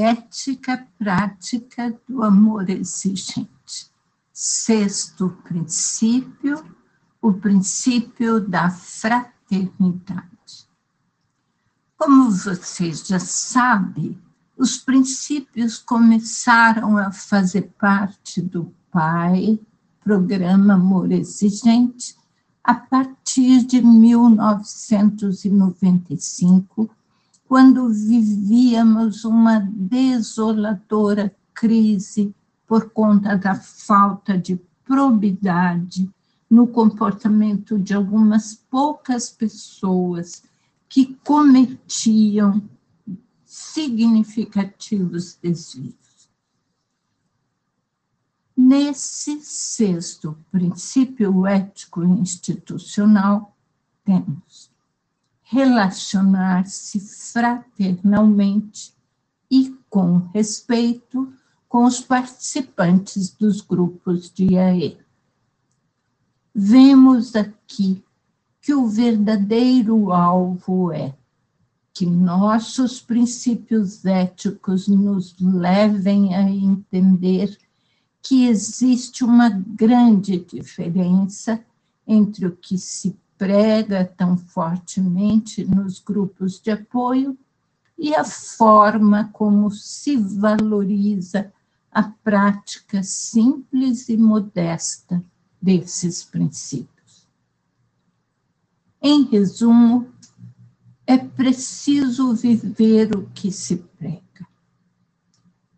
ética prática do amor exigente. Sexto princípio, o princípio da fraternidade. Como vocês já sabem, os princípios começaram a fazer parte do PAI, Programa Amor Exigente, a partir de 1995, quando vivíamos uma desoladora crise por conta da falta de probidade no comportamento de algumas poucas pessoas que cometiam significativos desvios. Nesse sexto princípio ético institucional, temos relacionar-se fraternalmente e com respeito com os participantes dos grupos de AE. Vemos aqui que o verdadeiro alvo é que nossos princípios éticos nos levem a entender que existe uma grande diferença entre o que se prega tão fortemente nos grupos de apoio e a forma como se valoriza a prática simples e modesta desses princípios. Em resumo, é preciso viver o que se prega.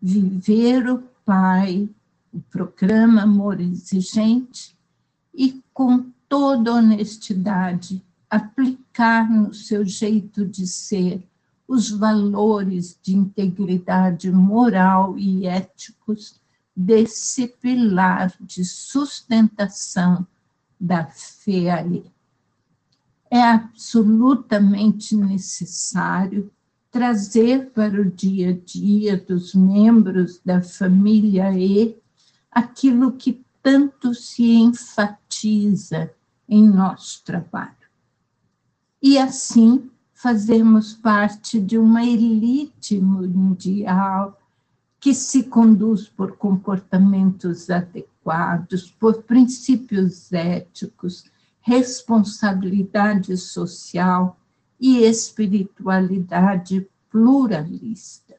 Viver o Pai o programa Amor Exigente e, com toda honestidade, aplicar no seu jeito de ser os valores de integridade moral e éticos desse pilar de sustentação da FEAE. É absolutamente necessário trazer para o dia a dia dos membros da família E aquilo que tanto se enfatiza em nosso trabalho. E assim fazemos parte de uma elite mundial que se conduz por comportamentos adequados, por princípios éticos, responsabilidade social e espiritualidade pluralista.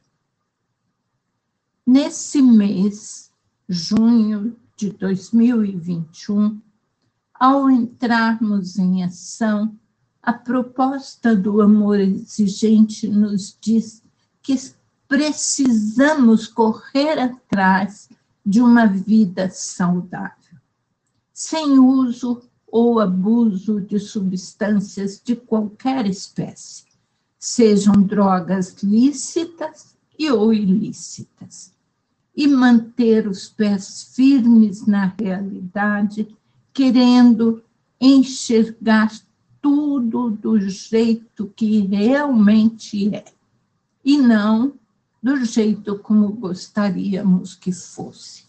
Nesse mês, junho de 2021, ao entrarmos em ação, a proposta do amor exigente nos diz que precisamos correr atrás de uma vida saudável, sem uso ou abuso de substâncias de qualquer espécie, sejam drogas lícitas e ou ilícitas e manter os pés firmes na realidade, querendo enxergar tudo do jeito que realmente é, e não do jeito como gostaríamos que fosse.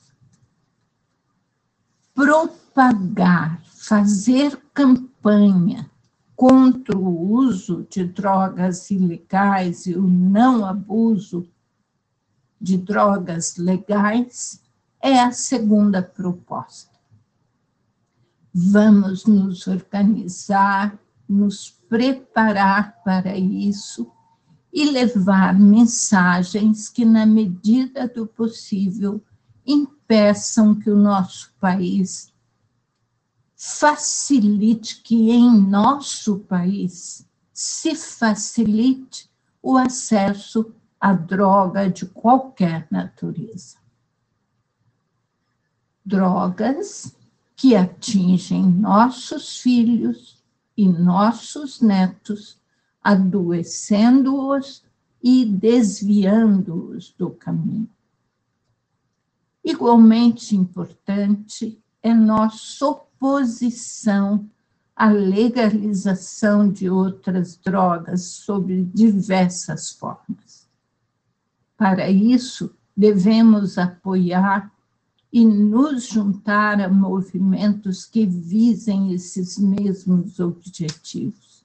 Propagar, fazer campanha contra o uso de drogas ilegais e o não abuso de drogas legais é a segunda proposta. Vamos nos organizar, nos preparar para isso e levar mensagens que, na medida do possível, impeçam que o nosso país facilite, que em nosso país se facilite o acesso a droga de qualquer natureza. Drogas que atingem nossos filhos e nossos netos, adoecendo-os e desviando-os do caminho. Igualmente importante é nossa oposição à legalização de outras drogas sob diversas formas. Para isso, devemos apoiar e nos juntar a movimentos que visem esses mesmos objetivos.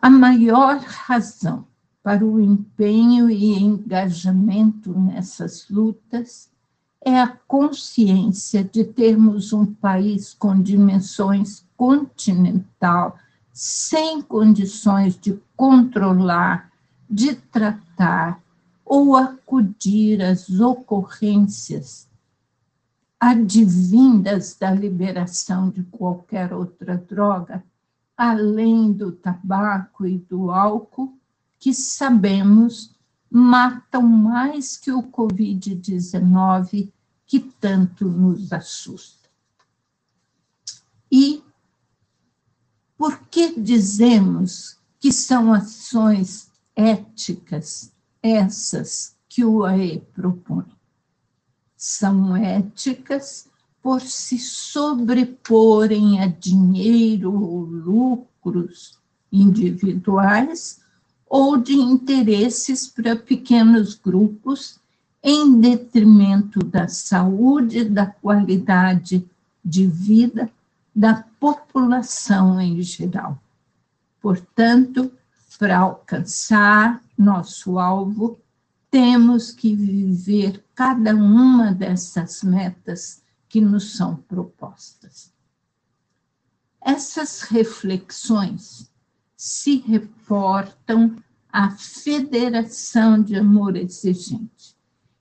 A maior razão para o empenho e engajamento nessas lutas é a consciência de termos um país com dimensões continental, sem condições de controlar, de tratar ou acudir às ocorrências advindas da liberação de qualquer outra droga, além do tabaco e do álcool, que sabemos matam mais que o Covid-19, que tanto nos assusta. E por que dizemos que são ações éticas essas que o AE propõe? são éticas por se sobreporem a dinheiro ou lucros individuais ou de interesses para pequenos grupos em detrimento da saúde, da qualidade de vida da população em geral. Portanto, para alcançar nosso alvo, temos que viver cada uma dessas metas que nos são propostas. Essas reflexões se reportam à Federação de Amor Exigente.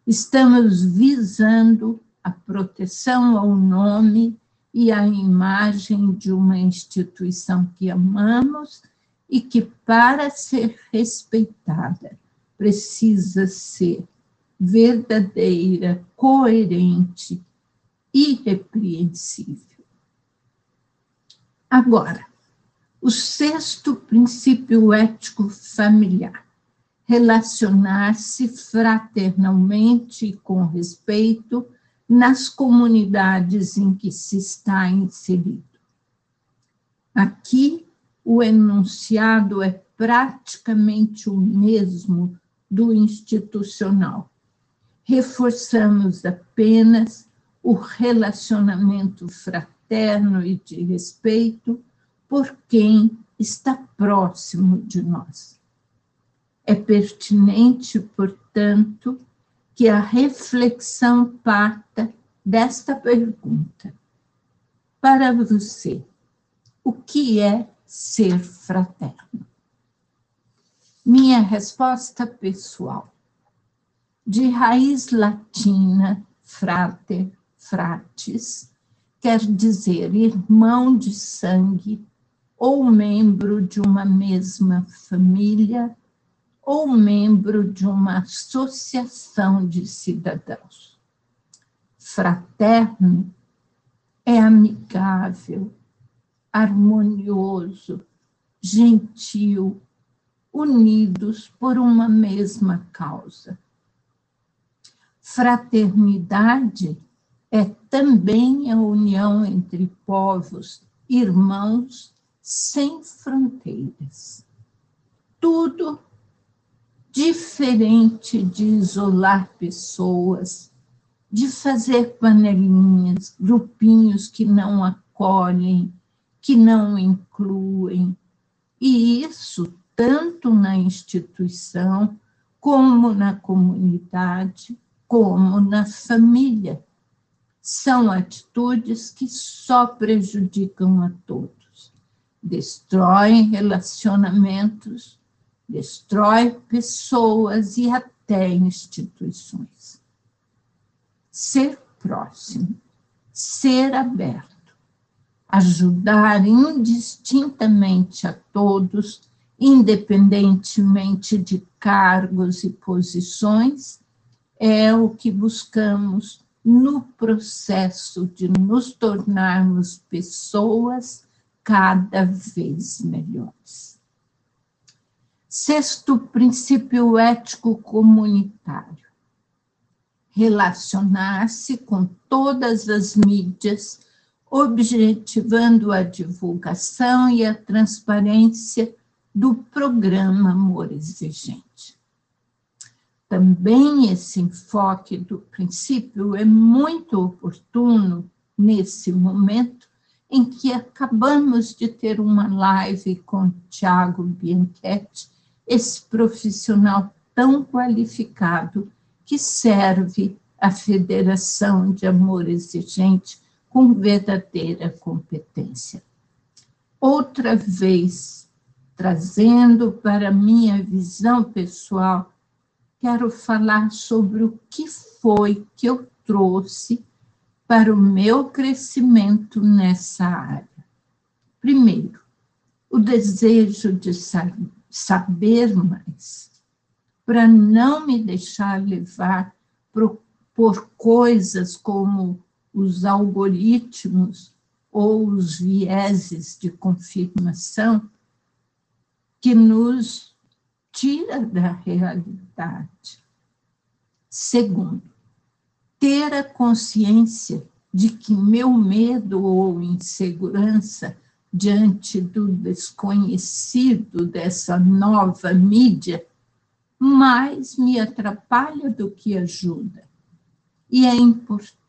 Estamos visando a proteção ao nome e à imagem de uma instituição que amamos e que, para ser respeitada, precisa ser verdadeira, coerente, irrepreensível. Agora, o sexto princípio ético familiar, relacionar-se fraternalmente e com respeito nas comunidades em que se está inserido. Aqui, o enunciado é praticamente o mesmo do institucional. Reforçamos apenas o relacionamento fraterno e de respeito por quem está próximo de nós. É pertinente, portanto, que a reflexão parta desta pergunta. Para você, o que é ser fraterno? Minha resposta pessoal. De raiz latina, frater, fratis, quer dizer irmão de sangue ou membro de uma mesma família ou membro de uma associação de cidadãos. Fraterno é amigável, harmonioso, gentil, unidos por uma mesma causa. Fraternidade é também a união entre povos, irmãos, sem fronteiras. Tudo diferente de isolar pessoas, de fazer panelinhas, grupinhos que não acolhem, que não incluem. E isso tanto na instituição, como na comunidade, como na família. São atitudes que só prejudicam a todos, destroem relacionamentos, destrói pessoas e até instituições. Ser próximo, ser aberto, ajudar indistintamente a todos independentemente de cargos e posições, é o que buscamos no processo de nos tornarmos pessoas cada vez melhores. Sexto princípio ético comunitário: relacionar-se com todas as mídias, objetivando a divulgação e a transparência do programa Amor Exigente. Também esse enfoque do princípio é muito oportuno nesse momento em que acabamos de ter uma live com Tiago Bianchetti esse profissional tão qualificado que serve a Federação de Amor Exigente com verdadeira competência. Outra vez, trazendo para minha visão pessoal, quero falar sobre o que foi que eu trouxe para o meu crescimento nessa área. Primeiro, o desejo de saber mais, para não me deixar levar por, coisas como os algoritmos ou os vieses de confirmação que nos tira da realidade. Segundo, ter a consciência de que meu medo ou insegurança diante do desconhecido dessa nova mídia, mais me atrapalha do que ajuda. E é importante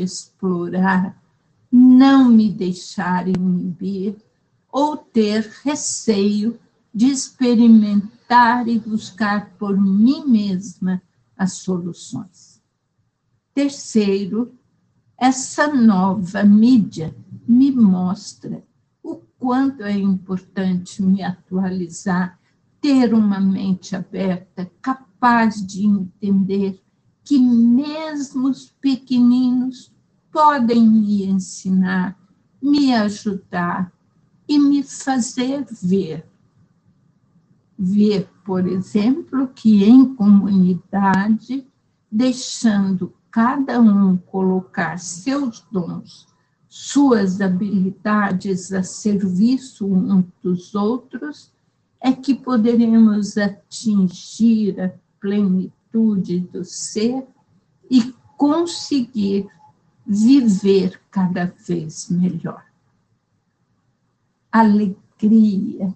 explorar, não me deixar inibir ou ter receio de experimentar e buscar por mim mesma as soluções. Terceiro, essa nova mídia me mostra quanto é importante me atualizar, ter uma mente aberta, capaz de entender que mesmo os pequeninos podem me ensinar, me ajudar e me fazer ver. Ver, por exemplo, que em comunidade, deixando cada um colocar seus dons suas habilidades a serviço uns dos outros, é que poderemos atingir a plenitude do ser e conseguir viver cada vez melhor. Alegria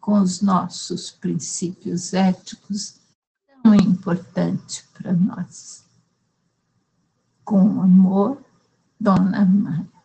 com os nossos princípios éticos tão importante para nós. Com amor, Dona Maria.